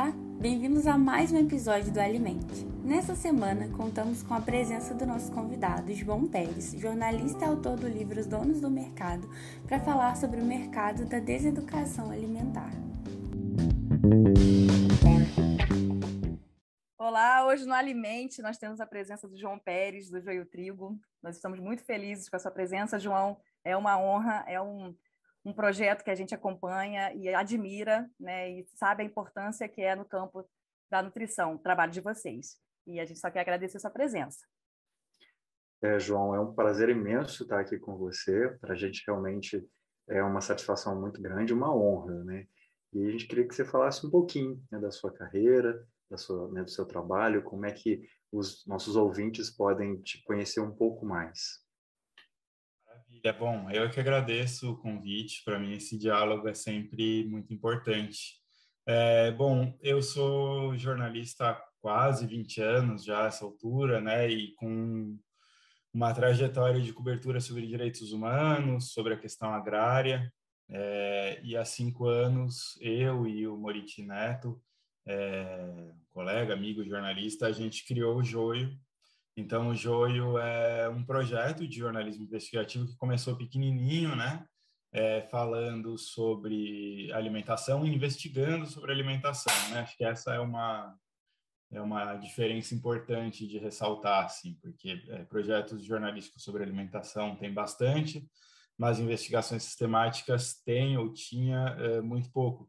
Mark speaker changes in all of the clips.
Speaker 1: Olá, bem-vindos a mais um episódio do Alimente. Nessa semana, contamos com a presença do nosso convidado, João Pérez, jornalista e autor do livro Os Donos do Mercado, para falar sobre o mercado da deseducação alimentar.
Speaker 2: Olá, hoje no Alimente nós temos a presença do João Pérez, do Joio Trigo. Nós estamos muito felizes com a sua presença, João. É uma honra, é um um projeto que a gente acompanha e admira, né, e sabe a importância que é no campo da nutrição, o trabalho de vocês. E a gente só quer agradecer sua presença.
Speaker 3: É, João, é um prazer imenso estar aqui com você. Para a gente realmente é uma satisfação muito grande, uma honra, né? E a gente queria que você falasse um pouquinho né, da sua carreira, da sua, né, do seu trabalho, como é que os nossos ouvintes podem te conhecer um pouco mais.
Speaker 4: É bom, eu que agradeço o convite. Para mim, esse diálogo é sempre muito importante. É, bom, eu sou jornalista há quase 20 anos já, essa altura, né? E com uma trajetória de cobertura sobre direitos humanos, sobre a questão agrária. É, e há cinco anos, eu e o Moriti Neto, é, colega, amigo, jornalista, a gente criou o Joio, então, o Joio é um projeto de jornalismo investigativo que começou pequenininho, né? É, falando sobre alimentação e investigando sobre alimentação, né? Acho que essa é uma é uma diferença importante de ressaltar, assim, porque é, projetos jornalísticos sobre alimentação tem bastante, mas investigações sistemáticas tem ou tinha é, muito pouco.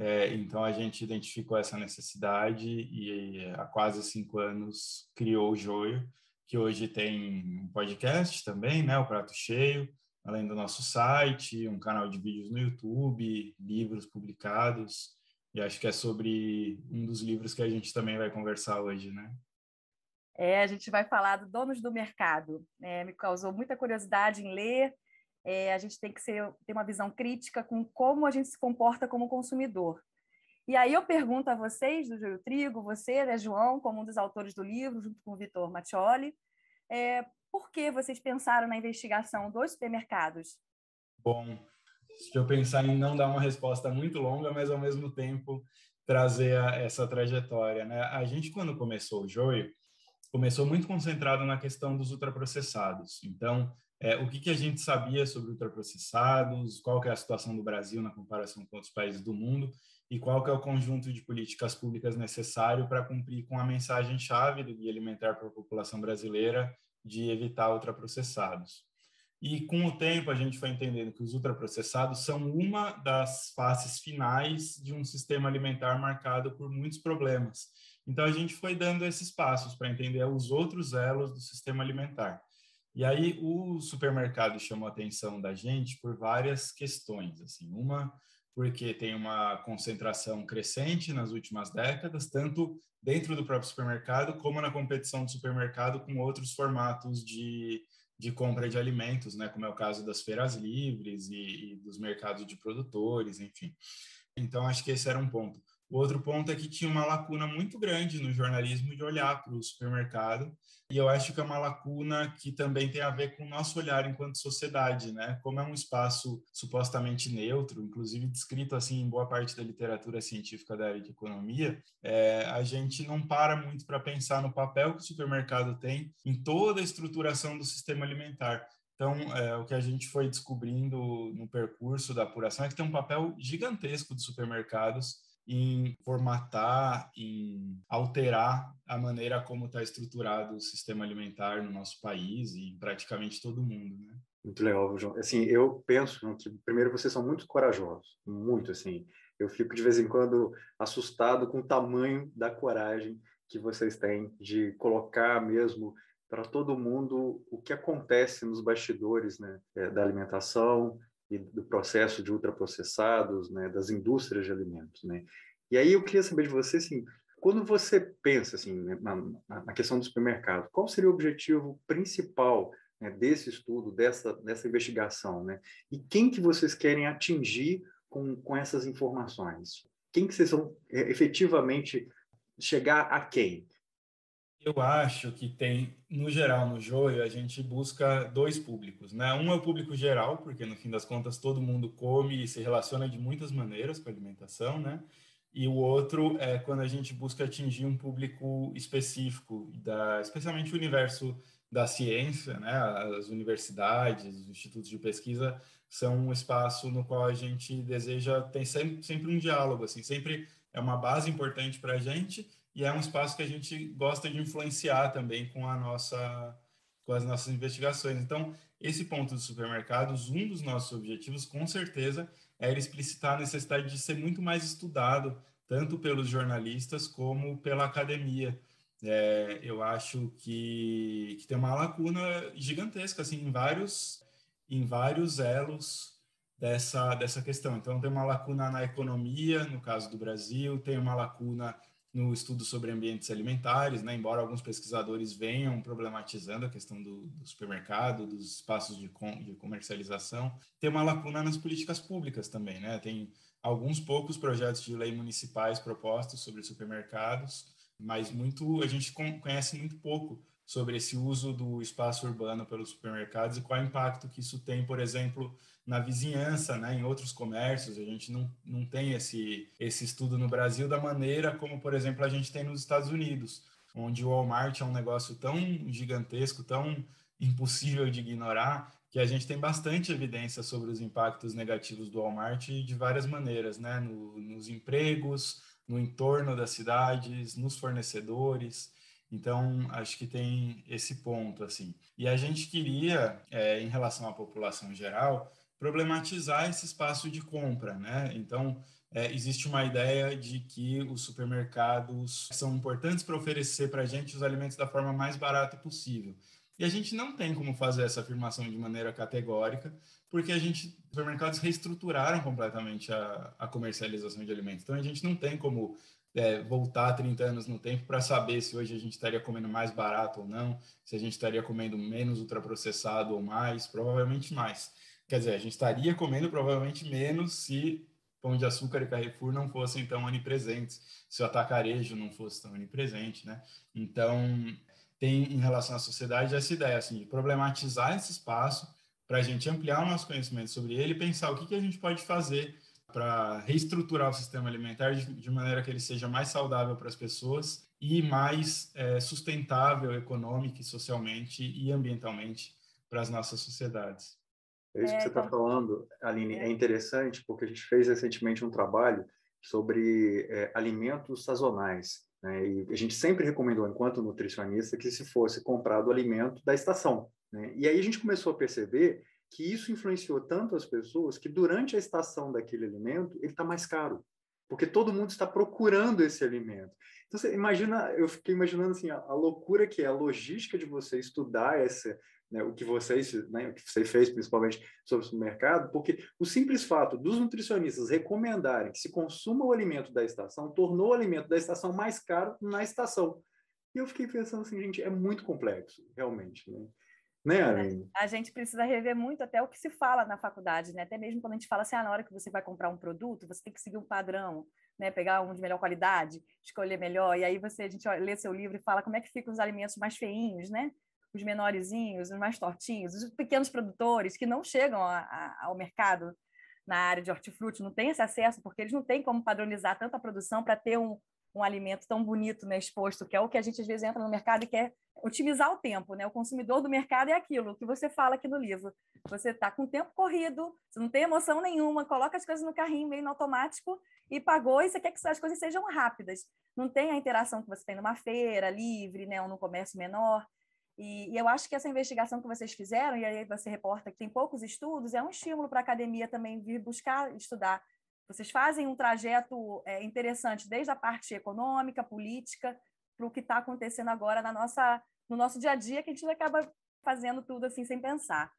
Speaker 4: É, então a gente identificou essa necessidade e há quase cinco anos criou o Joio, que hoje tem um podcast também, né, o Prato Cheio, além do nosso site, um canal de vídeos no YouTube, livros publicados, e acho que é sobre um dos livros que a gente também vai conversar hoje, né?
Speaker 2: É, a gente vai falar do Donos do Mercado. É, me causou muita curiosidade em ler é, a gente tem que ser, ter uma visão crítica com como a gente se comporta como consumidor. E aí eu pergunto a vocês, do Joio Trigo, você, né, João, como um dos autores do livro, junto com o Vitor Mattioli, é, por que vocês pensaram na investigação dos supermercados?
Speaker 4: Bom, se eu pensar em não dar uma resposta muito longa, mas ao mesmo tempo trazer a, essa trajetória. Né? A gente, quando começou o Joio, começou muito concentrado na questão dos ultraprocessados. Então, é, o que, que a gente sabia sobre ultraprocessados, qual que é a situação do Brasil na comparação com outros países do mundo e qual que é o conjunto de políticas públicas necessário para cumprir com a mensagem-chave do Guia Alimentar para a População Brasileira de evitar ultraprocessados. E com o tempo a gente foi entendendo que os ultraprocessados são uma das faces finais de um sistema alimentar marcado por muitos problemas. Então a gente foi dando esses passos para entender os outros elos do sistema alimentar. E aí o supermercado chamou a atenção da gente por várias questões, assim, uma porque tem uma concentração crescente nas últimas décadas, tanto dentro do próprio supermercado como na competição do supermercado com outros formatos de, de compra de alimentos, né, como é o caso das feiras livres e, e dos mercados de produtores, enfim. Então acho que esse era um ponto. O outro ponto é que tinha uma lacuna muito grande no jornalismo de olhar para o supermercado, e eu acho que é uma lacuna que também tem a ver com o nosso olhar enquanto sociedade, né? Como é um espaço supostamente neutro, inclusive descrito assim em boa parte da literatura científica da área de economia, é, a gente não para muito para pensar no papel que o supermercado tem em toda a estruturação do sistema alimentar. Então, é, o que a gente foi descobrindo no percurso da apuração é que tem um papel gigantesco dos supermercados em formatar, em alterar a maneira como está estruturado o sistema alimentar no nosso país e em praticamente todo mundo, né?
Speaker 3: Muito legal, João. Assim, eu penso que primeiro vocês são muito corajosos, muito assim. Eu fico de vez em quando assustado com o tamanho da coragem que vocês têm de colocar mesmo para todo mundo o que acontece nos bastidores, né, é, da alimentação, e do processo de ultraprocessados, né, das indústrias de alimentos, né? E aí eu queria saber de você, assim, quando você pensa assim né, na, na questão do supermercado, qual seria o objetivo principal né, desse estudo, dessa dessa investigação, né? E quem que vocês querem atingir com, com essas informações? Quem que vocês vão é, efetivamente chegar a quem?
Speaker 4: Eu acho que tem, no geral, no joio, a gente busca dois públicos, né? Um é o público geral, porque no fim das contas todo mundo come e se relaciona de muitas maneiras com a alimentação, né? e o outro é quando a gente busca atingir um público específico, da, especialmente o universo da ciência, né? As universidades, os institutos de pesquisa são um espaço no qual a gente deseja tem sempre, sempre um diálogo, assim, sempre é uma base importante para a gente e é um espaço que a gente gosta de influenciar também com a nossa com as nossas investigações. Então, esse ponto dos supermercados, um dos nossos objetivos, com certeza, é explicitar a necessidade de ser muito mais estudado, tanto pelos jornalistas como pela academia. É, eu acho que, que tem uma lacuna gigantesca assim, em vários, em vários elos dessa, dessa questão. Então, tem uma lacuna na economia, no caso do Brasil, tem uma lacuna no estudo sobre ambientes alimentares, né? embora alguns pesquisadores venham problematizando a questão do, do supermercado, dos espaços de, com, de, comercialização, tem uma lacuna nas políticas públicas também. Né? Tem alguns poucos projetos de lei municipais propostos sobre supermercados, mas muito a gente conhece muito pouco sobre esse uso do espaço urbano pelos supermercados e qual é o impacto que isso tem, por exemplo, na vizinhança, né, em outros comércios. A gente não, não tem esse, esse estudo no Brasil da maneira como, por exemplo, a gente tem nos Estados Unidos, onde o Walmart é um negócio tão gigantesco, tão impossível de ignorar, que a gente tem bastante evidência sobre os impactos negativos do Walmart de várias maneiras, né, no, nos empregos, no entorno das cidades, nos fornecedores. Então, acho que tem esse ponto, assim. E a gente queria, é, em relação à população geral, problematizar esse espaço de compra, né? Então, é, existe uma ideia de que os supermercados são importantes para oferecer para a gente os alimentos da forma mais barata possível. E a gente não tem como fazer essa afirmação de maneira categórica, porque a gente, os supermercados reestruturaram completamente a, a comercialização de alimentos. Então, a gente não tem como é, voltar 30 anos no tempo para saber se hoje a gente estaria comendo mais barato ou não, se a gente estaria comendo menos ultraprocessado ou mais, provavelmente mais. Quer dizer, a gente estaria comendo provavelmente menos se Pão de Açúcar e Carrefour não fossem tão onipresentes, se o atacarejo não fosse tão onipresente, né? Então, tem em relação à sociedade essa ideia, assim, de problematizar esse espaço para a gente ampliar o nosso conhecimento sobre ele e pensar o que, que a gente pode fazer para reestruturar o sistema alimentar de, de, maneira que ele seja mais saudável para as pessoas e mais é, sustentável econômica, socialmente e ambientalmente para as nossas sociedades.
Speaker 3: É isso que você está então falando, Aline, é. é interessante porque a gente fez recentemente um trabalho sobre é, alimentos sazonais. Né? E a gente sempre recomendou, enquanto nutricionista, que se fosse comprado o alimento da estação. Né? E aí a gente começou a perceber que isso influenciou tanto as pessoas que durante a estação daquele alimento ele está mais caro, porque todo mundo está procurando esse alimento. Então você imagina, eu fiquei imaginando assim a, a loucura que é a logística de você estudar essa, né, o que vocês, né, o que você fez principalmente sobre o supermercado, porque o simples fato dos nutricionistas recomendarem que se consuma o alimento da estação tornou o alimento da estação mais caro na estação. E eu fiquei pensando assim, gente, é muito complexo, realmente. Né? Né,
Speaker 2: é? A gente precisa rever muito até o que se fala na faculdade, né? Até mesmo quando a gente fala assim, ah, na hora que você vai comprar um produto, você tem que seguir um padrão, né? Pegar um de melhor qualidade, escolher melhor, e aí você a gente lê seu livro e fala como é que ficam os alimentos mais feinhos, né? Os menorzinhos, os mais tortinhos, os pequenos produtores que não chegam a, a, ao mercado na área de hortifruti, não têm esse acesso porque eles não têm como padronizar tanta produção para ter um, um alimento tão bonito né, exposto, que é o que a gente às vezes entra no mercado e quer otimizar o tempo, né? O consumidor do mercado é aquilo que você fala aqui no livro. Você está com o tempo corrido, você não tem emoção nenhuma, coloca as coisas no carrinho meio no automático e pagou, e você quer que as coisas sejam rápidas. Não tem a interação que você tem numa feira livre, né, ou num comércio menor. E, e, eu acho que essa investigação que vocês fizeram, e aí você reporta que tem poucos estudos, é um estímulo para a academia também vir buscar estudar vocês fazem um trajeto é, interessante desde a parte econômica, política, para o que está acontecendo agora na nossa, no nosso dia a dia, que a gente acaba fazendo tudo assim sem pensar.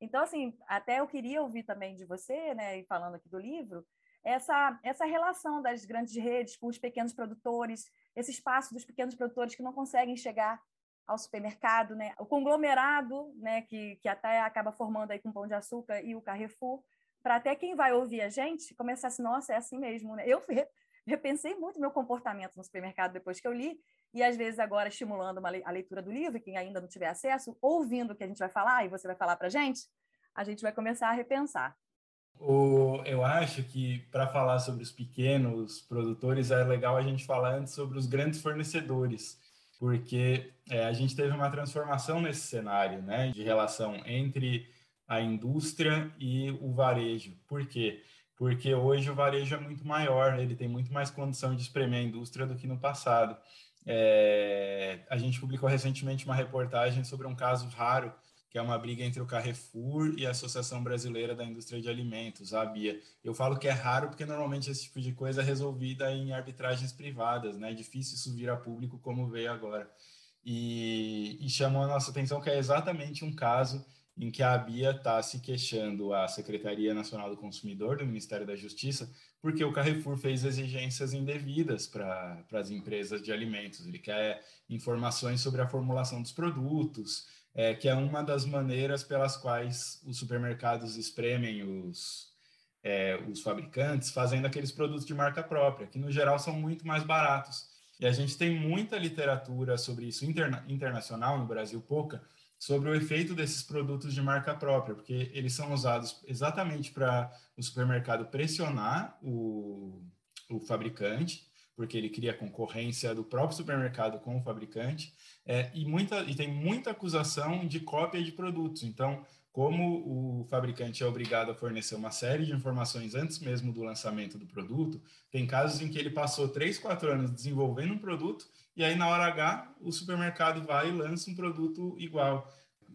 Speaker 2: Então, assim, até eu queria ouvir também de você, né, e falando aqui do livro, essa, essa relação das grandes redes com os pequenos produtores, esse espaço dos pequenos produtores que não conseguem chegar ao supermercado, né, o conglomerado, né, que, que até acaba formando aí com o Pão de Açúcar e o Carrefour, para até quem vai ouvir a gente começar assim, nossa, é assim mesmo, né? Eu repensei muito meu comportamento no supermercado depois que eu li, e às vezes agora estimulando uma, a leitura do livro, quem ainda não tiver acesso, ouvindo o que a gente vai falar e você vai falar para a gente, a gente vai começar a repensar.
Speaker 4: O, eu acho que para falar sobre os pequenos produtores é legal a gente falar antes sobre os grandes fornecedores, porque é, a gente teve uma transformação nesse cenário, né, de relação entre a indústria e o varejo. Por quê? Porque hoje o varejo é muito maior, ele tem muito mais condição de espremer a indústria do que no passado. É, a gente publicou recentemente uma reportagem sobre um caso raro que é uma briga entre o Carrefour e a Associação Brasileira da Indústria de Alimentos, a ABIA. Eu falo que é raro porque normalmente esse tipo de coisa é resolvida em arbitragens privadas, né? É difícil isso vir a público como veio agora. E, e chamou a nossa atenção que é exatamente um caso em que a ABIA está se queixando à Secretaria Nacional do Consumidor do Ministério da Justiça porque o Carrefour fez exigências indevidas para as empresas de alimentos. Ele quer informações sobre a formulação dos produtos, é, que é uma das maneiras pelas quais os supermercados espremem os, é, os fabricantes, fazendo aqueles produtos de marca própria, que no geral são muito mais baratos. E a gente tem muita literatura sobre isso interna internacional, no Brasil pouca, sobre o efeito desses produtos de marca própria, porque eles são usados exatamente para o supermercado pressionar o, o fabricante porque ele cria concorrência do próprio supermercado com o fabricante, é, e, muita, e tem muita acusação de cópia de produtos. Então, como o fabricante é obrigado a fornecer uma série de informações antes mesmo do lançamento do produto, tem casos em que ele passou 3, 4 anos desenvolvendo um produto e aí na hora H o supermercado vai e lança um produto igual,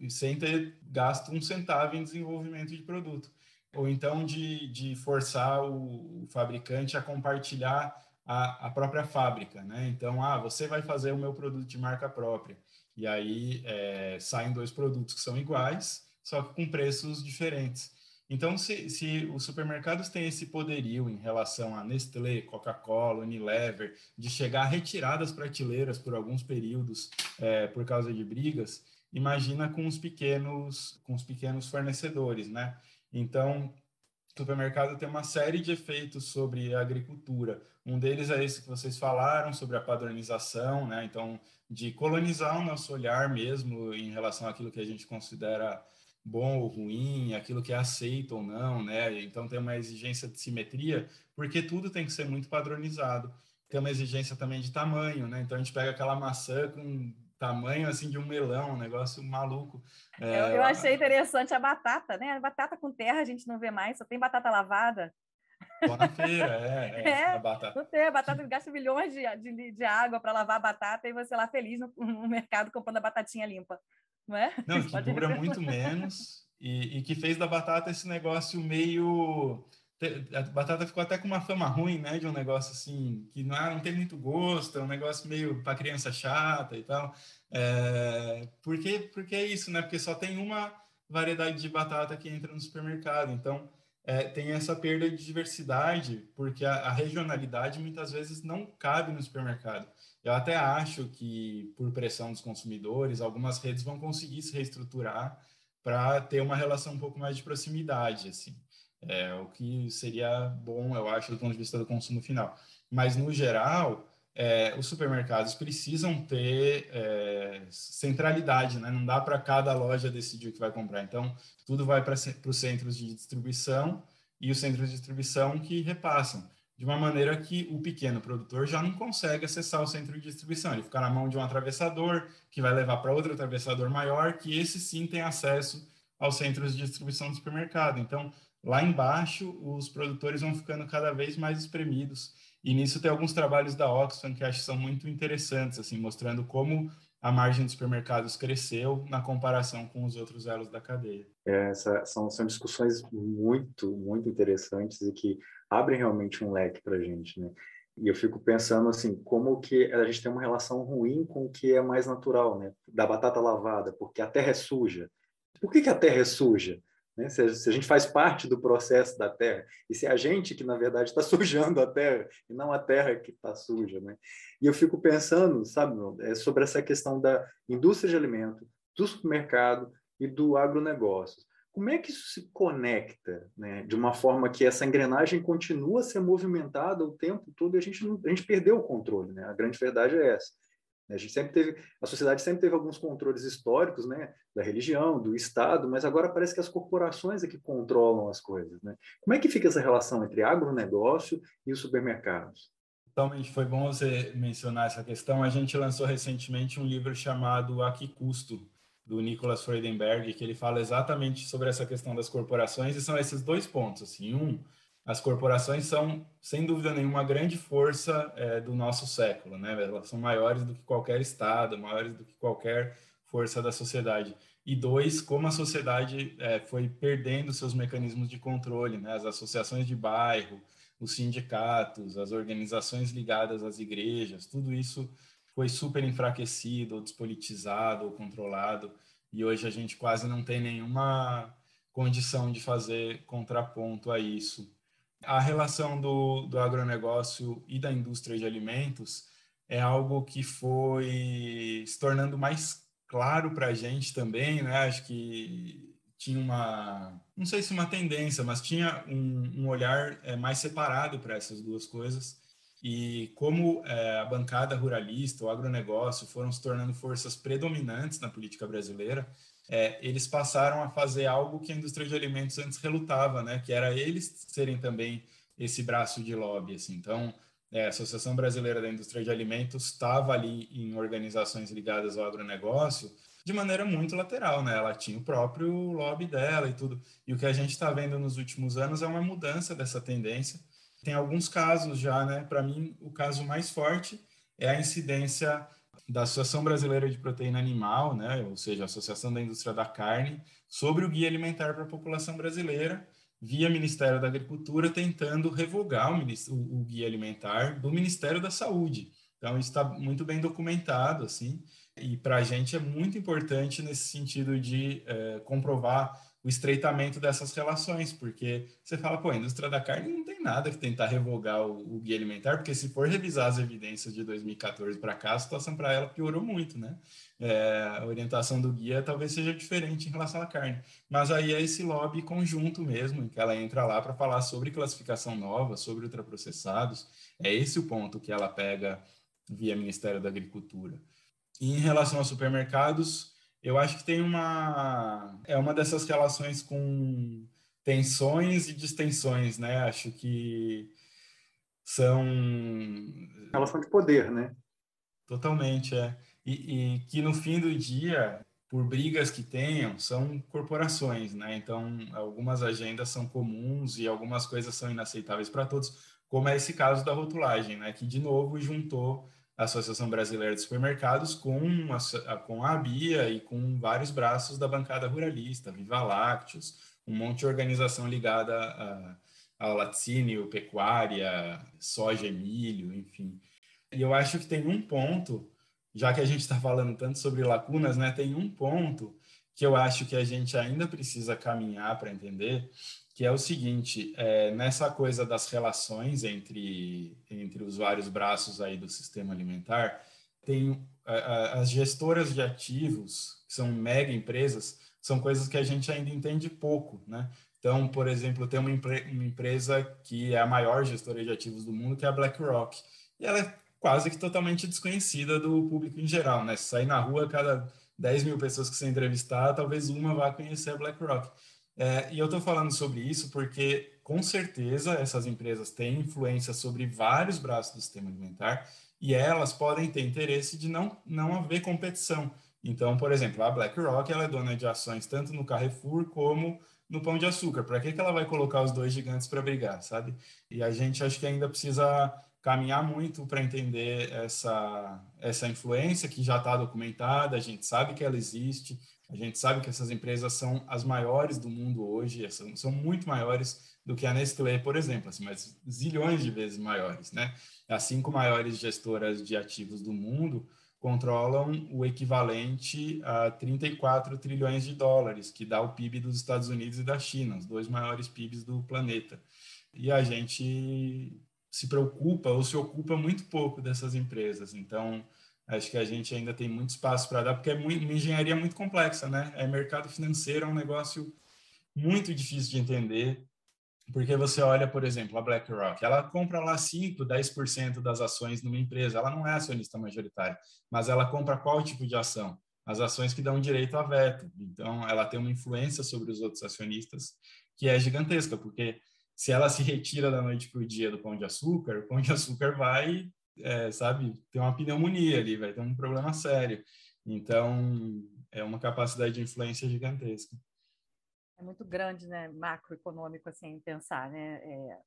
Speaker 4: sem ter gasto um centavo em desenvolvimento de produto. Ou então de, de forçar o, fabricante a compartilhar a, a própria fábrica, né? Então, ah, você vai fazer o meu produto de marca própria. E aí é, saem dois produtos que são iguais, só que com preços diferentes. Então, se, se os supermercados têm esse poderio em relação a Nestlé, Coca-Cola, Unilever, de chegar a retirar das prateleiras por alguns períodos é, por causa de brigas, imagina com os pequenos, com os pequenos fornecedores, né? Então, o supermercado tem uma série de efeitos sobre a agricultura. Um deles é esse que vocês falaram, sobre a padronização, né? Então, de colonizar o nosso olhar mesmo em relação àquilo que a gente considera bom ou ruim, aquilo que é aceito ou não, né? Então, tem uma exigência de simetria, porque tudo tem que ser muito padronizado. Tem uma exigência também de tamanho, né? Então, a gente pega aquela maçã com tamanho assim de um melão, um negócio maluco.
Speaker 2: É, eu, eu, achei interessante a batata, né? A batata com terra a gente não vê mais, só tem batata lavada.
Speaker 4: Só na feira, é. É, é a batata.
Speaker 2: Não tem, a batata gasta milhões de, de, de água para lavar a batata e você lá feliz no, no, mercado comprando a batatinha limpa. Não é?
Speaker 4: Não, que dura muito menos e, e que fez da batata esse negócio meio a batata ficou até com uma fama ruim, né? De um negócio assim, que não, não tem muito gosto, é um negócio meio para criança chata e tal. É, porque, porque é isso, né? Porque só tem uma variedade de batata que entra no supermercado. Então, é, tem essa perda de diversidade, porque a, a, regionalidade muitas vezes não cabe no supermercado. Eu até acho que, por pressão dos consumidores, algumas redes vão conseguir se reestruturar para ter uma relação um pouco mais de proximidade, assim. É, o que seria bom, eu acho, do ponto de vista do consumo final. Mas, no geral, é, os supermercados precisam ter é, centralidade, né? Não dá para cada loja decidir o que vai comprar. Então, tudo vai para os centros de distribuição e os centros de distribuição que repassam, de uma maneira que o pequeno produtor já não consegue acessar o centro de distribuição. Ele fica na mão de um atravessador, que vai levar para outro atravessador maior, que esse sim tem acesso aos centros de distribuição do supermercado. Então, lá embaixo, os produtores vão ficando cada vez mais espremidos. E nisso tem alguns trabalhos da Oxfam que acho que são muito interessantes, assim, mostrando como a margem dos supermercados cresceu na comparação com os outros elos da cadeia.
Speaker 3: É, essa, são, são discussões muito, muito interessantes e que abrem realmente um leque para a gente, né? E eu fico pensando assim, como que a gente tem uma relação ruim com o que é mais natural, né? Da batata lavada, porque a terra é suja. Por que, que a terra é suja? Né? Se, a, se, a, gente faz parte do processo da terra, e se a gente que, na verdade, está sujando a terra, e não a terra que está suja. Né? E eu fico pensando, sabe, é sobre essa questão da indústria de alimento, do supermercado e do agronegócio. Como é que isso se conecta, né? de uma forma que essa engrenagem continua a ser movimentada o tempo todo e a gente, não, a gente perdeu o controle? Né? A grande verdade é essa. A gente sempre teve, a sociedade sempre teve alguns controles históricos, né, da religião, do Estado, mas agora parece que as corporações é que controlam as coisas, né? Como é que fica essa relação entre agronegócio e os supermercados?
Speaker 4: Totalmente, foi bom você mencionar essa questão. A gente lançou recentemente um livro chamado A Que Custo, do Nicholas Freudenberg, que ele fala exatamente sobre essa questão das corporações, e são esses dois pontos. Assim, um, as corporações são, sem dúvida nenhuma, a grande força é, do nosso século, né? Elas são maiores do que qualquer Estado, maiores do que qualquer força da sociedade. E dois, como a sociedade é, foi perdendo seus mecanismos de controle, né? As associações de bairro, os sindicatos, as organizações ligadas às igrejas, tudo isso foi super enfraquecido, ou despolitizado, ou controlado, e hoje a gente quase não tem nenhuma condição de fazer contraponto a isso. A relação do, do agronegócio e da indústria de alimentos é algo que foi se tornando mais claro para a gente também, né? Acho que tinha uma, não sei se uma tendência, mas tinha um, um olhar é, mais separado para essas duas coisas. E como é, a bancada ruralista, o agronegócio foram se tornando forças predominantes na política brasileira, é, eles passaram a fazer algo que a indústria de alimentos antes relutava, né? Que era eles serem também esse braço de lobby. Assim. Então, é, a Associação Brasileira da Indústria de Alimentos estava ali em organizações ligadas ao agronegócio de maneira muito lateral, né? Ela tinha o próprio lobby dela e tudo. E o que a gente está vendo nos últimos anos é uma mudança dessa tendência tem alguns casos já, né? Para mim, o caso mais forte é a incidência da Associação Brasileira de Proteína Animal, né? Ou seja, a Associação da Indústria da Carne, sobre o guia alimentar para a população brasileira, via Ministério da Agricultura, tentando revogar o, o, o guia alimentar do Ministério da Saúde. Então, isso está muito bem documentado, assim, e para a gente é muito importante nesse sentido de é, comprovar o estreitamento dessas relações, porque você fala, pô, a indústria da carne não tem nada que tentar revogar o, o guia alimentar, porque se for revisar as evidências de 2014 para cá, a situação para ela piorou muito, né? É, a orientação do guia talvez seja diferente em relação à carne, mas aí é esse lobby conjunto mesmo, em que ela entra lá para falar sobre classificação nova, sobre ultraprocessados, é esse o ponto que ela pega via Ministério da Agricultura. E em relação aos supermercados, eu acho que tem uma é uma dessas relações com tensões e distensões, né? Acho que são
Speaker 3: relação de poder, né?
Speaker 4: Totalmente, é. E, e, que no fim do dia, por brigas que tenham, são corporações, né? Então, algumas agendas são comuns e algumas coisas são inaceitáveis para todos, como é esse caso da rotulagem, né? Que de novo juntou a Associação Brasileira de Supermercados com a, com a ABIA e com vários braços da bancada ruralista, Viva Lácteos, um monte de organização ligada a, ao laticínio, pecuária, soja e milho, enfim. E eu acho que tem um ponto, já que a gente está falando tanto sobre lacunas, né, tem um ponto que eu acho que a gente ainda precisa caminhar para entender, que é o seguinte, é, nessa coisa das relações entre, entre os vários braços aí do sistema alimentar, tem as gestoras de ativos, que são mega empresas, são coisas que a gente ainda entende pouco, né? Então, por exemplo, tem uma, uma empresa que é a maior gestora de ativos do mundo, que é a BlackRock, e ela é quase que totalmente desconhecida do público em geral, né? Sair na rua, cada 10 mil pessoas que você entrevistar, talvez uma vá conhecer a BlackRock. É, e eu estou falando sobre isso porque, com certeza, essas empresas têm influência sobre vários braços do sistema alimentar e elas podem ter interesse de não, não haver competição. Então, por exemplo, a BlackRock ela é dona de ações tanto no Carrefour como no Pão de Açúcar. Para que, que ela vai colocar os dois gigantes para brigar, sabe? E a gente acho que ainda precisa caminhar muito para entender essa, essa influência que já está documentada, a gente sabe que ela existe, a gente sabe que essas empresas são as maiores do mundo hoje, são, são muito maiores do que a Nestlé, por exemplo, assim, mas zilhões de vezes maiores, né? As cinco maiores gestoras de ativos do mundo controlam o equivalente a 34 trilhões de dólares, que dá o PIB dos Estados Unidos e da China, os dois maiores PIBs do planeta. E a gente se preocupa ou se ocupa muito pouco dessas empresas. Então, Acho que a gente ainda tem muito espaço para dar, porque é muito, uma engenharia muito complexa, né? É mercado financeiro, é um negócio muito difícil de entender. Porque você olha, por exemplo, a BlackRock, ela compra lá 5, 10% das ações numa empresa. Ela não é acionista majoritária, mas ela compra qual tipo de ação? As ações que dão direito a veto. Então, ela tem uma influência sobre os outros acionistas que é gigantesca, porque se ela se retira da noite para o dia do pão de açúcar, o pão de açúcar vai, é, sabe, ter uma pneumonia ali, vai ter um problema sério. Então, é uma capacidade de influência gigantesca.
Speaker 2: É muito grande, né, macroeconômico, assim, pensar, né, é,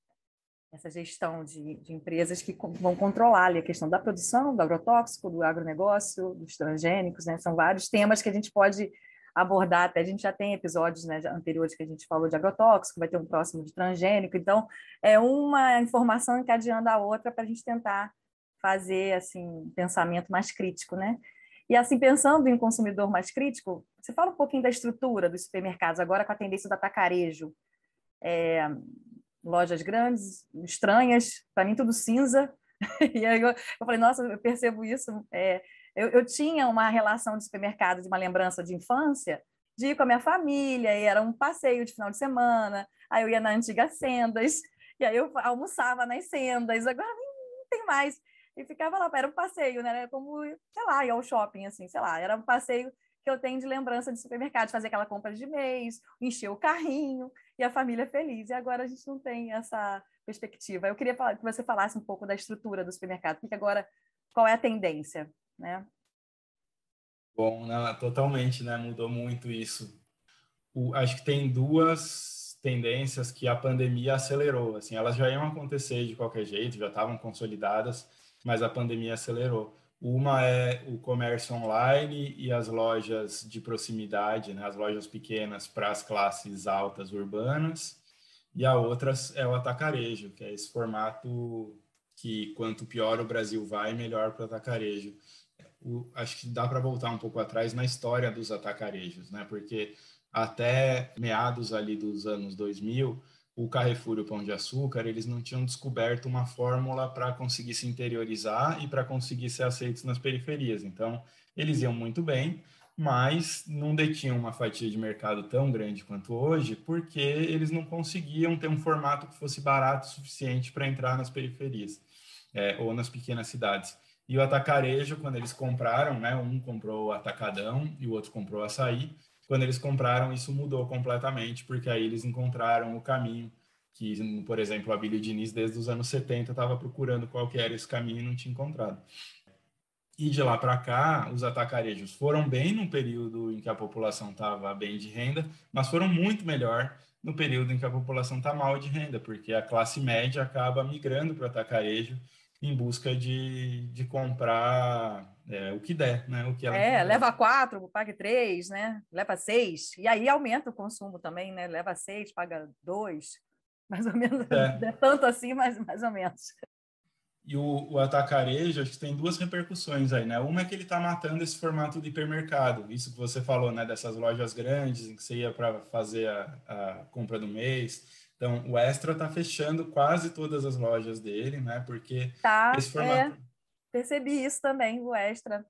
Speaker 2: essa gestão de, de, empresas que vão controlar ali a questão da produção, do agrotóxico, do agronegócio, dos transgênicos, né, são vários temas que a gente pode abordar, até a gente já tem episódios né, anteriores que a gente falou de agrotóxico, vai ter um próximo de transgênico, então é uma informação encadeando a outra para a gente tentar fazer assim um pensamento mais crítico, né? E assim pensando em consumidor mais crítico, você fala um pouquinho da estrutura dos supermercados agora com a tendência do atacarejo, é, lojas grandes, estranhas, para mim tudo cinza. e aí eu, eu, falei, nossa, eu percebo isso. É, eu, eu tinha uma relação de supermercado, de uma lembrança de infância, de ir com a minha família, e era um passeio de final de semana, aí eu ia na antiga Sendas, e aí eu almoçava nas Sendas, agora não tem mais. E ficava lá, era um passeio, né? Era como, sei lá, ir ao shopping, assim, sei lá, era um passeio que eu tenho de lembrança de supermercado, fazer aquela compra de mês, encher o carrinho e a família feliz. E agora a gente não tem essa perspectiva. Eu queria que você falasse um pouco da estrutura do supermercado, porque agora qual é a tendência? Né?
Speaker 4: Bom, não, totalmente, né? Mudou muito isso. O, acho que tem duas tendências que a pandemia acelerou. Assim, elas já iam acontecer de qualquer jeito, já estavam consolidadas, mas a pandemia acelerou. Uma é o comércio online e as lojas de proximidade, né? as lojas pequenas para as classes altas urbanas. E a outra é o atacarejo, que é esse formato que quanto pior o Brasil vai, melhor para o atacarejo o, acho que dá para voltar um pouco atrás na história dos atacarejos, né? Porque até meados ali dos anos 2000, o Carrefour e o Pão de Açúcar, eles não tinham descoberto uma fórmula para conseguir se interiorizar e para conseguir ser aceitos nas periferias. Então, eles iam muito bem, mas não detinham uma fatia de mercado tão grande quanto hoje, porque eles não conseguiam ter um formato que fosse barato o suficiente para entrar nas periferias é, ou nas pequenas cidades. E o atacarejo, quando eles compraram, né, um comprou o atacadão e o outro comprou o açaí. Quando eles compraram, isso mudou completamente, porque aí eles encontraram o caminho que, por exemplo, a Billy Diniz, desde os anos 70, estava procurando qual que era esse caminho e não tinha encontrado. E de lá para cá, os atacarejos foram bem no período em que a população estava bem de renda, mas foram muito melhor no período em que a população está mal de renda, porque a classe média acaba migrando para o atacarejo em busca de, de comprar é, o que der, né? O que ela
Speaker 2: é, leva quatro, pague três, né? Leva seis. E aí aumenta o consumo também, né? Leva seis, paga dois. Mais ou menos. É. é tanto assim, mas mais ou menos.
Speaker 4: E o, o atacarejo, acho que tem duas repercussões aí, né? Uma é que ele está matando esse formato de hipermercado. Isso que você falou, né? Dessas lojas grandes, em que você ia para fazer a, a compra do mês então, o Extra está fechando quase todas as lojas dele, né? Porque
Speaker 2: tá, esse formato... É, percebi isso também, o Extra.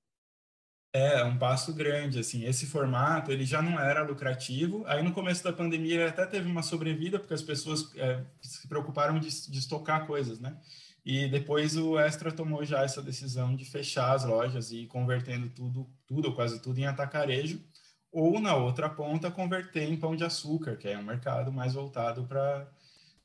Speaker 4: É, é, um passo grande, assim, esse formato, ele já não era lucrativo, aí no começo da pandemia ele até teve uma sobrevida, porque as pessoas é, se preocuparam de, de estocar coisas, né? E depois o Extra tomou já essa decisão de fechar as lojas e ir convertendo tudo, tudo ou quase tudo em atacarejo, ou na outra ponta converter em pão de açúcar, que é um mercado mais voltado para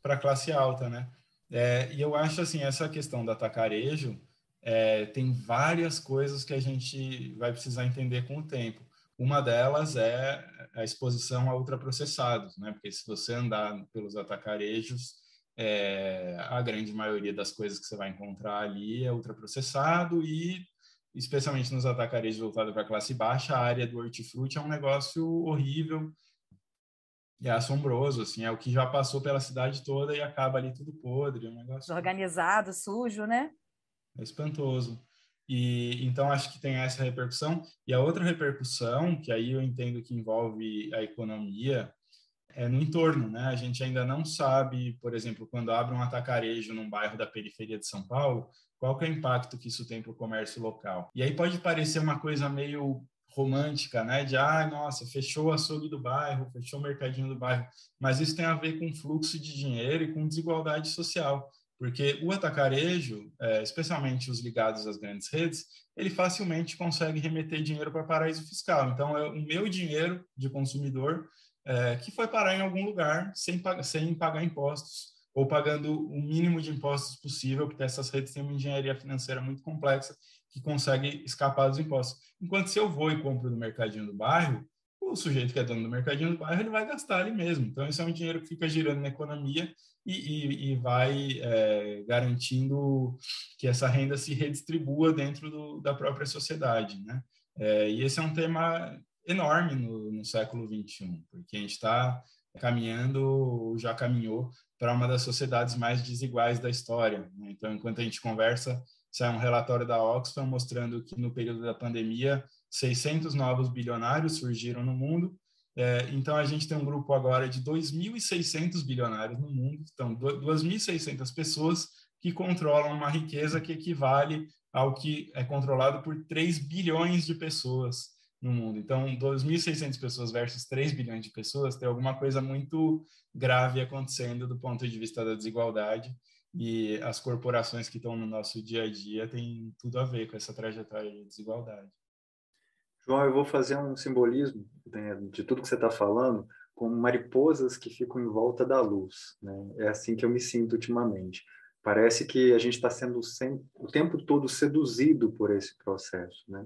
Speaker 4: a classe alta, né? É, e eu acho assim, essa questão do atacarejo é, tem várias coisas que a gente vai precisar entender com o tempo. Uma delas é a exposição a ultraprocessados, né? Porque se você andar pelos atacarejos, é, a grande maioria das coisas que você vai encontrar ali é ultraprocessado e especialmente nos atacarejos voltados para a classe baixa, a área do hortifruti é um negócio horrível e é assombroso, assim, é o que já passou pela cidade toda e acaba ali tudo podre, é um negócio...
Speaker 2: Desorganizado, sujo, né?
Speaker 4: É espantoso. E então acho que tem essa repercussão. E a outra repercussão, que aí eu entendo que envolve a economia, é no entorno, né? A gente ainda não sabe, por exemplo, quando abre um atacarejo num bairro da periferia de São Paulo, qual que é o impacto que isso tem para o comércio local. E aí pode parecer uma coisa meio romântica, né? De, ah, nossa, fechou o açougue do bairro, fechou o mercadinho do bairro. Mas isso tem a ver com fluxo de dinheiro e com desigualdade social. Porque o atacarejo, é, especialmente os ligados às grandes redes, ele facilmente consegue remeter dinheiro para paraíso fiscal. Então, é o meu dinheiro de consumidor é, que foi parar em algum lugar sem, sem pagar impostos ou pagando o mínimo de impostos possível, porque essas redes têm uma engenharia financeira muito complexa que consegue escapar dos impostos. Enquanto se eu vou e compro no mercadinho do bairro, o sujeito que é dono do mercadinho do bairro ele vai gastar ali mesmo. Então, isso é um dinheiro que fica girando na economia e, e, e vai é, garantindo que essa renda se redistribua dentro do, da própria sociedade. Né? É, e esse é um tema enorme no, no século XXI, porque a gente está caminhando, já caminhou para uma das sociedades mais desiguais da história. Né? Então, enquanto a gente conversa, sai um relatório da Oxfam mostrando que no período da pandemia 600 novos bilionários surgiram no mundo. É, então, a gente tem um grupo agora de 2.600 bilionários no mundo. Então, 2.600 pessoas que controlam uma riqueza que equivale ao que é controlado por 3 bilhões de pessoas no mundo. Então, 2.600 pessoas versus 3 bilhões de pessoas, tem alguma coisa muito grave acontecendo do ponto de vista da desigualdade e as corporações que estão no nosso dia a dia têm tudo a ver com essa trajetória de desigualdade.
Speaker 3: João, eu vou fazer um simbolismo né, de tudo que você está falando como mariposas que ficam em volta da luz. Né? É assim que eu me sinto ultimamente. Parece que a gente está sendo o tempo todo seduzido por esse processo. Né?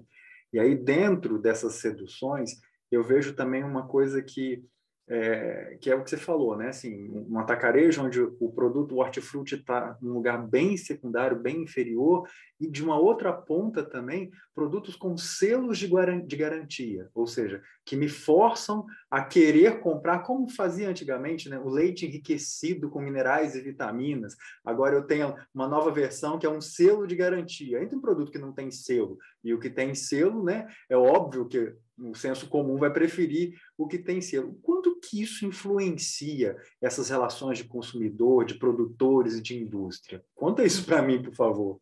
Speaker 3: E aí, dentro dessas seduções, eu vejo também uma coisa que é, que é o que você falou, né? Assim, um atacarejo onde o produto o hortifruti está num lugar bem secundário, bem inferior, e de uma outra ponta também produtos com selos de, de garantia, ou seja, que me forçam a querer comprar, como fazia antigamente, né? O leite enriquecido com minerais e vitaminas. Agora eu tenho uma nova versão que é um selo de garantia. Entre um produto que não tem selo e o que tem selo, né? É óbvio que o senso comum vai preferir o que tem selo. Quanto que isso influencia essas relações de consumidor, de produtores e de indústria? Conta isso para mim, por favor.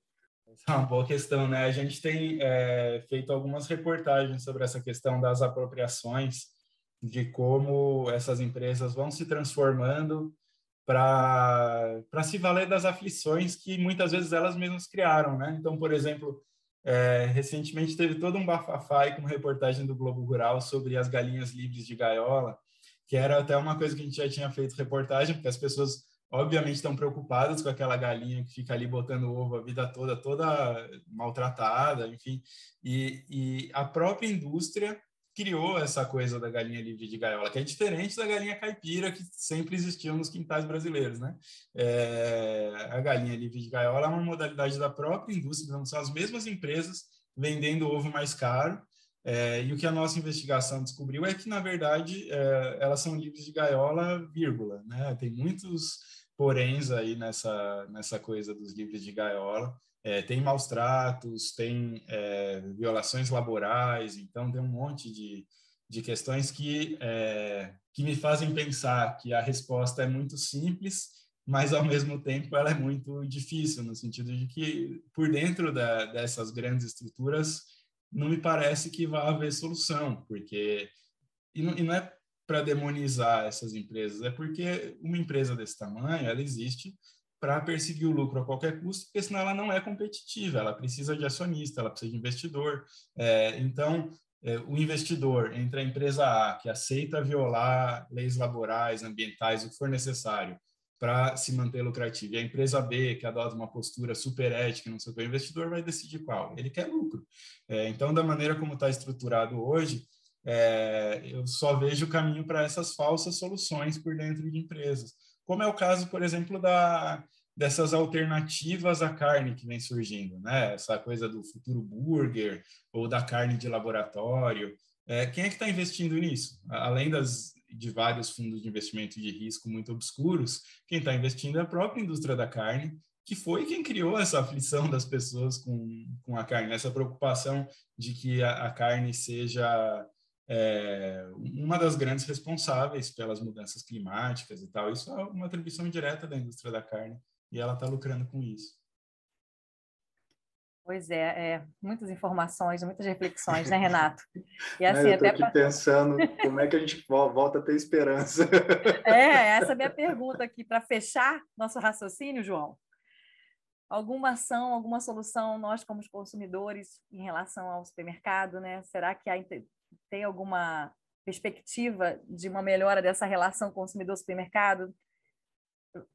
Speaker 4: É uma boa questão, né? A gente tem é, feito algumas reportagens sobre essa questão das apropriações, de como essas empresas vão se transformando para se valer das aflições que muitas vezes elas mesmas criaram, né? Então, por exemplo, é, recentemente teve todo um bafafá com reportagem do Globo Rural sobre as galinhas livres de gaiola, que era até uma coisa que a gente já tinha feito reportagem, porque as pessoas obviamente estão preocupadas com aquela galinha que fica ali botando ovo a vida toda, toda maltratada, enfim. E, e a própria indústria criou essa coisa da galinha livre de gaiola, que é diferente da galinha caipira que sempre existiu nos quintais brasileiros, né? É, a galinha livre de gaiola é uma modalidade da própria indústria, então são as mesmas empresas vendendo ovo mais caro, é, e o que a nossa investigação descobriu é que, na verdade, é, elas são livres de gaiola, vírgula, né? Tem muitos poréns aí nessa, nessa coisa dos livres de gaiola, é, tem maus tratos, tem é, violações laborais, então tem um monte de, de questões que, é, que me fazem pensar que a resposta é muito simples, mas ao mesmo tempo ela é muito difícil, no sentido de que por dentro da, dessas grandes estruturas não me parece que vai haver solução, porque e não, e não é para demonizar essas empresas, é porque uma empresa desse tamanho, ela existe para perseguir o lucro a qualquer custo, porque senão ela não é competitiva, ela precisa de acionista, ela precisa de investidor. É, então, é, o investidor entre a empresa A, que aceita violar leis laborais, ambientais, o que for necessário, para se manter lucrativo, e a empresa B, que adota uma postura super ética, não sei o que, o investidor vai decidir qual. Ele quer lucro. É, então, da maneira como está estruturado hoje, é, eu só vejo o caminho para essas falsas soluções por dentro de empresas. Como é o caso, por exemplo, da, dessas alternativas à carne que vem surgindo, né? Essa coisa do futuro burger ou da carne de laboratório. É, quem é que está investindo nisso? Além das, de vários fundos de investimento de risco muito obscuros, quem está investindo é a própria indústria da carne, que foi quem criou essa aflição das pessoas com, com a carne, essa preocupação de que a, a carne seja é, uma das grandes responsáveis pelas mudanças climáticas e tal. Isso é uma atribuição direta da indústria da carne e ela está lucrando com isso.
Speaker 2: Pois é, é, muitas informações, muitas reflexões, né, Renato?
Speaker 3: E assim, eu até aqui pra... pensando como é que a gente volta a ter esperança.
Speaker 2: É, essa é a minha pergunta aqui para fechar nosso raciocínio, João. Alguma ação, alguma solução nós como consumidores em relação ao supermercado, né? Será que há, tem alguma perspectiva de uma melhora dessa relação consumidor-supermercado?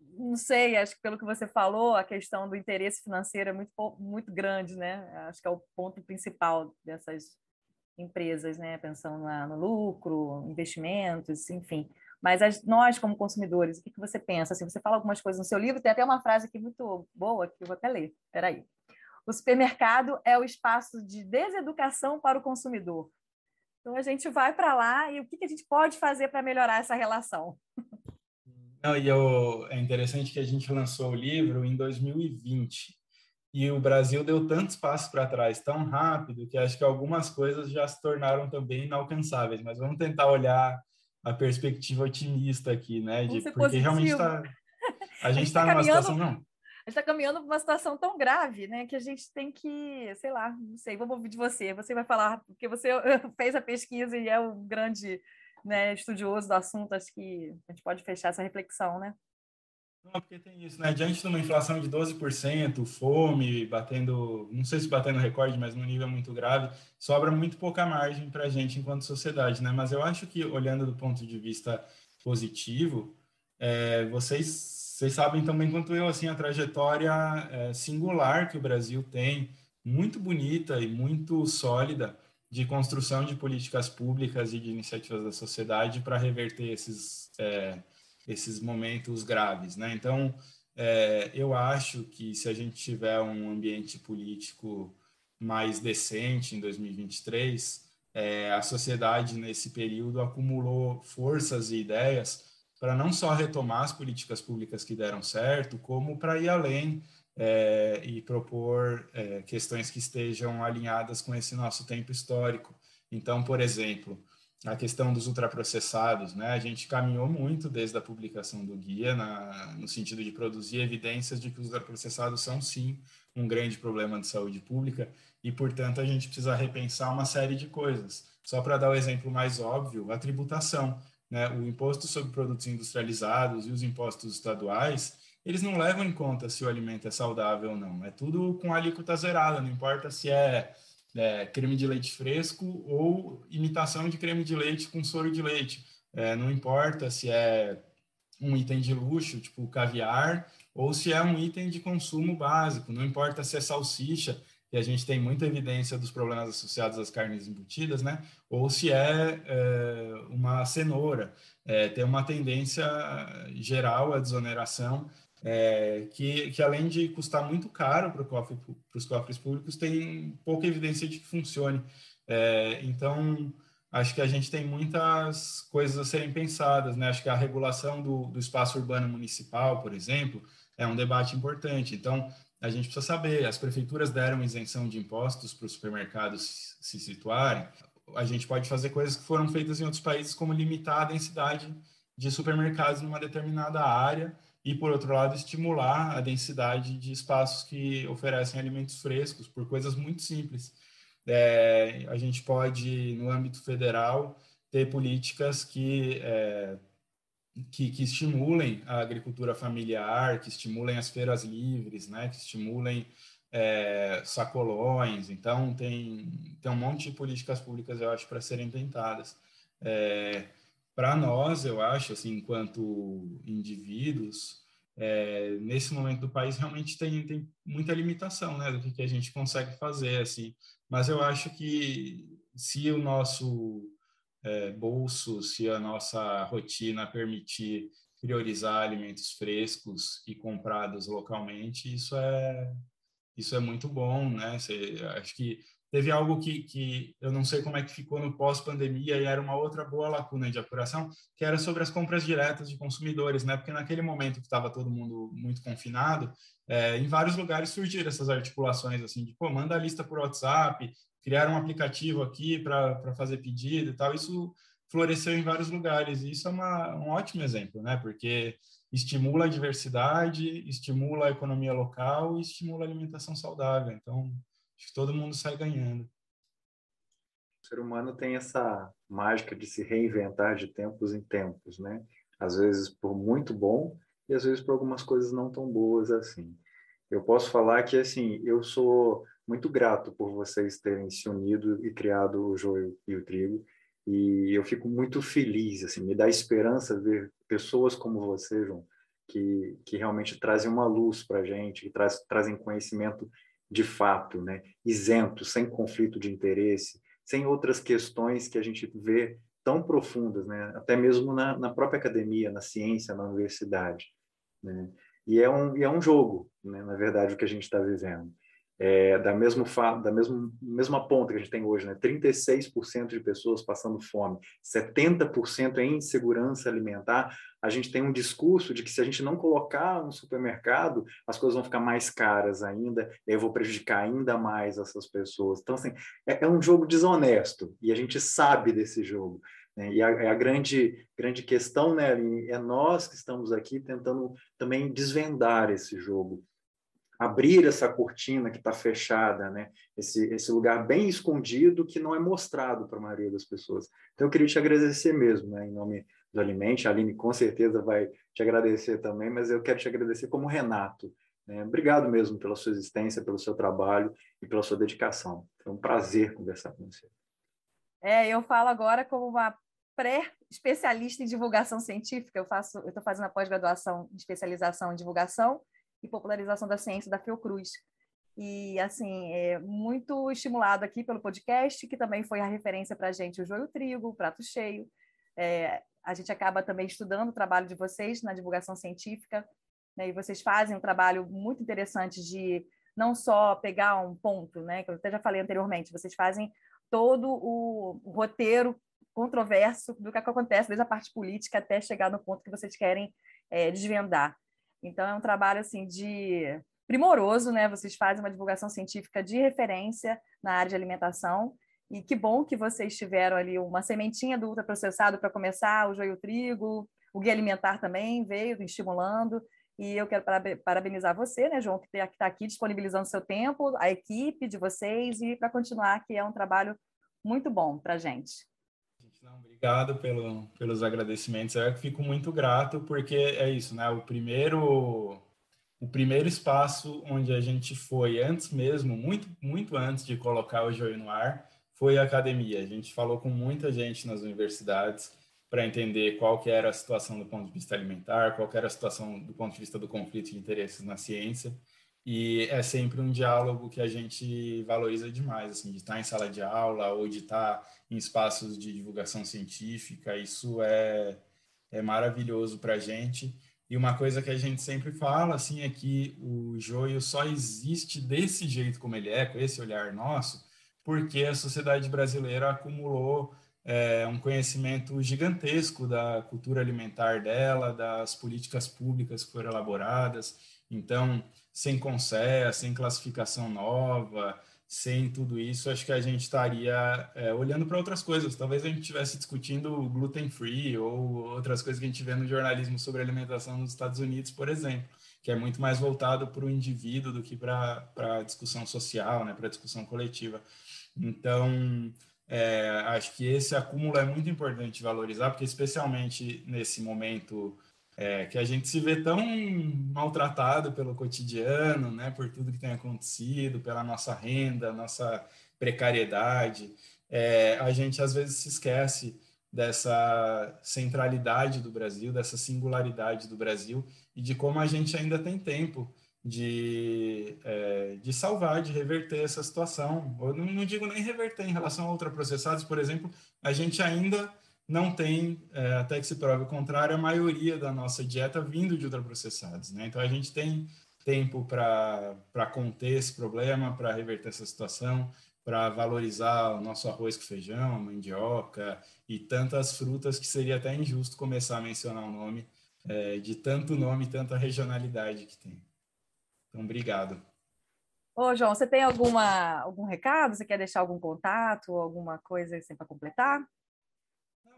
Speaker 2: Não sei, acho que pelo que você falou, a questão do interesse financeiro é muito, muito grande, né? Acho que é o ponto principal dessas empresas, né? Pensando na, no lucro, investimentos, enfim. Mas as, nós, como consumidores, o que, que você pensa? Assim, você fala algumas coisas no seu livro, tem até uma frase aqui muito boa que eu vou até ler. Espera aí. O supermercado é o espaço de deseducação para o consumidor. Então a gente vai para lá e o que, que a gente pode fazer para melhorar essa relação?
Speaker 4: Não, e eu, é interessante que a gente lançou o livro em 2020 e o Brasil deu tantos passos para trás tão rápido que acho que algumas coisas já se tornaram também inalcançáveis. Mas vamos tentar olhar a perspectiva otimista aqui, né? De, porque positivo. realmente tá, a gente está tá numa situação não.
Speaker 2: A gente está caminhando para uma situação tão grave, né, que a gente tem que, sei lá, não sei, vamos ouvir de você. Você vai falar, porque você fez a pesquisa e é um grande né, estudioso do assunto, acho que a gente pode fechar essa reflexão, né?
Speaker 4: Não, porque tem isso, né? Diante de uma inflação de 12%, fome, batendo, não sei se batendo recorde, mas num nível muito grave, sobra muito pouca margem para a gente enquanto sociedade, né? Mas eu acho que, olhando do ponto de vista positivo, é, vocês, vocês sabem também quanto eu, assim, a trajetória é, singular que o Brasil tem, muito bonita e muito sólida, de construção de políticas públicas e de iniciativas da sociedade para reverter esses, é, esses momentos graves. Né? Então, é, eu acho que se a gente tiver um ambiente político mais decente em 2023, é, a sociedade nesse período acumulou forças e ideias para não só retomar as políticas públicas que deram certo, como para ir além é, e propor é, questões que estejam alinhadas com esse nosso tempo histórico. Então, por exemplo, a questão dos ultraprocessados, né? A gente caminhou muito desde a publicação do guia na, no sentido de produzir evidências de que os ultraprocessados são sim um grande problema de saúde pública e, portanto, a gente precisa repensar uma série de coisas. Só para dar o exemplo mais óbvio, a tributação, né? O imposto sobre produtos industrializados e os impostos estaduais eles não levam em conta se o alimento é saudável ou não. É tudo com alíquota zerada, não importa se é, é creme de leite fresco ou imitação de creme de leite com soro de leite. É, não importa se é um item de luxo, tipo caviar, ou se é um item de consumo básico. Não importa se é salsicha, e a gente tem muita evidência dos problemas associados às carnes embutidas, né? Ou se é, é uma cenoura. É, tem uma tendência geral à desoneração é, que, que além de custar muito caro para cofre, os cofres públicos, tem pouca evidência de que funcione. É, então, acho que a gente tem muitas coisas a serem pensadas, né? Acho que a regulação do, do espaço urbano municipal, por exemplo, é um debate importante. Então, a gente precisa saber, as prefeituras deram isenção de impostos para os supermercados se situarem. A gente pode fazer coisas que foram feitas em outros países, como limitar a densidade de supermercados numa determinada área e, por outro lado, estimular a densidade de espaços que oferecem alimentos frescos por coisas muito simples. É, a gente pode, no âmbito federal, ter políticas que, é, que, que, estimulem a agricultura familiar, que estimulem as feiras livres, né, que estimulem é, sacolões. Então, tem, tem um monte de políticas públicas, eu acho, para serem tentadas. É, para nós, eu acho, assim, enquanto indivíduos, é, nesse momento do país realmente tem, tem muita limitação, né, do que, que a gente consegue fazer, assim. Mas eu acho que se o nosso é, bolso, se a nossa rotina permitir priorizar alimentos frescos e comprados localmente, isso é isso é muito bom, né? Você, acho que Teve algo que, que eu não sei como é que ficou no pós-pandemia e era uma outra boa lacuna de apuração, que era sobre as compras diretas de consumidores, né? Porque naquele momento que estava todo mundo muito confinado, é, em vários lugares surgiram essas articulações assim, de pô, manda a lista por WhatsApp, criar um aplicativo aqui para fazer pedido e tal. Isso floresceu em vários lugares e isso é uma, um ótimo exemplo, né? Porque estimula a diversidade, estimula a economia local e estimula a alimentação saudável. Então, Acho que todo mundo sai ganhando.
Speaker 3: O ser humano tem essa mágica de se reinventar de tempos em tempos, né? Às vezes por muito bom e às vezes por algumas coisas não tão boas assim. Eu posso falar que assim, eu sou muito grato por vocês terem se unido e criado o joio e o trigo e eu fico muito feliz, assim, me dá esperança ver pessoas como você, João, que, que realmente trazem uma luz para a gente, que traz, trazem conhecimento de fato, né? isento, sem conflito de interesse, sem outras questões que a gente vê tão profundas, né? até mesmo na, na própria academia, na ciência, na universidade. Né? E, é um, e é um jogo, né? na verdade, o que a gente está vivendo é, da mesma da mesma, mesma ponta que a gente tem hoje, né? 36% de pessoas passando fome, 70% em insegurança alimentar, a gente tem um discurso de que se a gente não colocar no supermercado, as coisas vão ficar mais caras ainda, e eu vou prejudicar ainda mais essas pessoas. Então, assim, é, é um jogo desonesto, e a gente sabe desse jogo. Né? E a, a, grande, grande questão, né, é nós que estamos aqui tentando também desvendar esse jogo abrir essa cortina que está fechada, né? Esse, esse lugar bem escondido que não é mostrado para a maioria das pessoas. Então, eu queria te agradecer mesmo, né? Em nome do Alimente, a Aline com certeza vai te agradecer também, mas eu quero te agradecer como Renato. Né? Obrigado mesmo pela sua existência, pelo seu trabalho e pela sua dedicação. Foi um prazer conversar com você.
Speaker 2: É, eu falo agora como uma pré-especialista em divulgação científica. Eu faço, eu estou fazendo a pós-graduação de especialização em divulgação e popularização da ciência da Fiocruz. E, assim, é muito estimulado aqui pelo podcast, que também foi a referência para a gente, o Joio Trigo, o Prato Cheio. É, a gente acaba também estudando o trabalho de vocês na divulgação científica, né, e vocês fazem um trabalho muito interessante de não só pegar um ponto, né, que eu até já falei anteriormente, vocês fazem todo o, roteiro controverso do que acontece, desde a parte política até chegar no ponto que vocês querem é, desvendar. Então é um trabalho assim de primoroso, né? Vocês fazem uma divulgação científica de referência na área de alimentação. E que bom que vocês tiveram ali uma sementinha do ultraprocessado para começar, o joio trigo, o guia alimentar também veio estimulando. E eu quero parabenizar você, né, João, que está aqui disponibilizando seu tempo, a equipe de vocês, e para continuar, que é um trabalho muito bom para a gente.
Speaker 4: Não, obrigado pelo, pelos agradecimentos. Eu fico muito grato porque é isso, né? O primeiro o primeiro espaço onde a gente foi antes mesmo, muito muito antes de colocar o joio no ar, foi a academia. A gente falou com muita gente nas universidades para entender qual que era a situação do ponto de vista alimentar, qual que era a situação do ponto de vista do conflito de interesses na ciência. E é sempre um diálogo que a gente valoriza demais, assim, de estar em sala de aula ou de estar em espaços de divulgação científica. Isso é, é maravilhoso para a gente. E uma coisa que a gente sempre fala, assim, é que o joio só existe desse jeito como ele é, com esse olhar nosso, porque a sociedade brasileira acumulou é, um conhecimento gigantesco da cultura alimentar dela, das políticas públicas que foram elaboradas. Então, sem CONSEA, sem classificação nova, sem tudo isso, acho que a gente estaria é, olhando para outras coisas. Talvez a gente estivesse discutindo gluten free ou outras coisas que a gente vê no jornalismo sobre alimentação nos Estados Unidos, por exemplo, que é muito mais voltado para o indivíduo do que para a discussão social, né, para a discussão coletiva. Então, é, acho que esse acúmulo é muito importante valorizar, porque especialmente nesse momento é, que a gente se vê tão maltratado pelo cotidiano, né, por tudo que tem acontecido, pela nossa renda, nossa precariedade, é, a gente às vezes se esquece dessa centralidade do Brasil, dessa singularidade do Brasil e de como a gente ainda tem tempo de, é, de salvar, de reverter essa situação. Eu não, não digo nem reverter em relação a ultraprocessados, por exemplo, a gente ainda não tem, é, até que se prove o contrário, a maioria da nossa dieta vindo de ultraprocessados. Né? Então, a gente tem tempo para conter esse problema, para reverter essa situação, para valorizar o nosso arroz com feijão, a mandioca e tantas frutas que seria até injusto começar a mencionar o nome, é, de tanto nome tanta regionalidade que tem. Então, obrigado.
Speaker 2: Ô, João, você tem alguma, algum recado? Você quer deixar algum contato, alguma coisa assim para completar?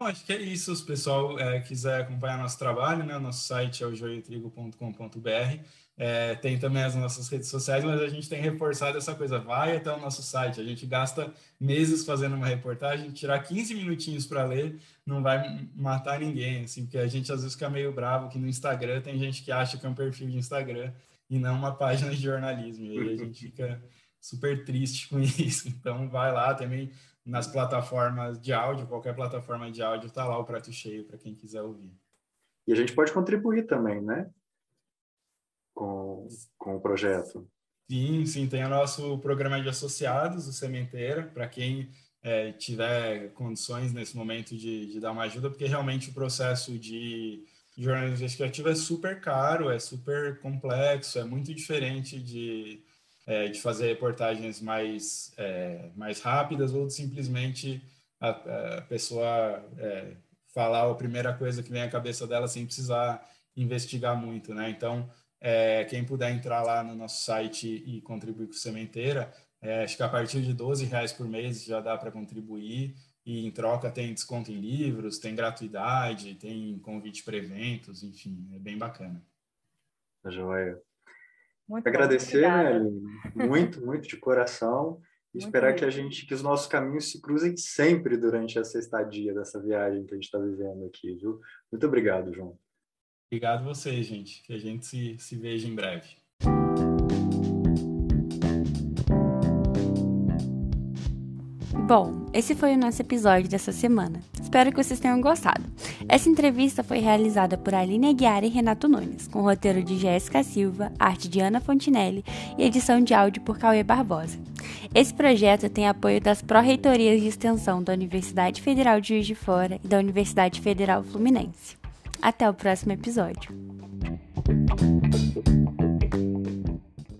Speaker 4: Acho que é isso. Se o pessoal é, quiser acompanhar nosso trabalho, né? Nosso site é o joiotrigo.com.br. É, tem também as nossas redes sociais, mas a gente tem reforçado essa coisa. Vai até o nosso site. A gente gasta meses fazendo uma reportagem, tirar 15 minutinhos para ler não vai matar ninguém, assim, porque a gente às vezes fica meio bravo que no Instagram tem gente que acha que é um perfil de Instagram e não uma página de jornalismo. E aí a gente fica super triste com isso. Então vai lá também nas plataformas de áudio, qualquer plataforma de áudio, tá lá o prato cheio para quem quiser ouvir.
Speaker 3: E a gente pode contribuir também, né? Com, com o projeto.
Speaker 4: Sim, sim, tem o nosso programa de associados, o Sementeira, para quem é, tiver condições nesse momento de, de dar uma ajuda, porque realmente o processo de jornalismo investigativo é super caro, é super complexo, é muito diferente de é, de fazer reportagens mais, é, mais rápidas ou de simplesmente a, a pessoa é, falar a primeira coisa que vem à cabeça dela sem precisar investigar muito, né? Então, é, quem puder entrar lá no nosso site e contribuir com Sementeira, é, acho que a partir de 12 reais por mês já dá para contribuir e em troca tem desconto em livros, tem gratuidade, tem convite para eventos, enfim, é bem bacana.
Speaker 3: Joia. Muito Agradecer, né, Muito, muito de coração. E esperar que a gente, que os nossos caminhos se cruzem sempre durante essa estadia dessa viagem que a gente está vivendo aqui, viu? Muito obrigado, João.
Speaker 4: Obrigado a vocês, gente. Que a gente se, se veja em breve.
Speaker 1: Bom, esse foi o nosso episódio dessa semana. Espero que vocês tenham gostado. Essa entrevista foi realizada por Aline Aguiar e Renato Nunes, com roteiro de Jéssica Silva, arte de Ana Fontinelli e edição de áudio por Cauê Barbosa. Esse projeto tem apoio das Pró-Reitorias de Extensão da Universidade Federal de Juiz de Fora e da Universidade Federal Fluminense. Até o próximo episódio.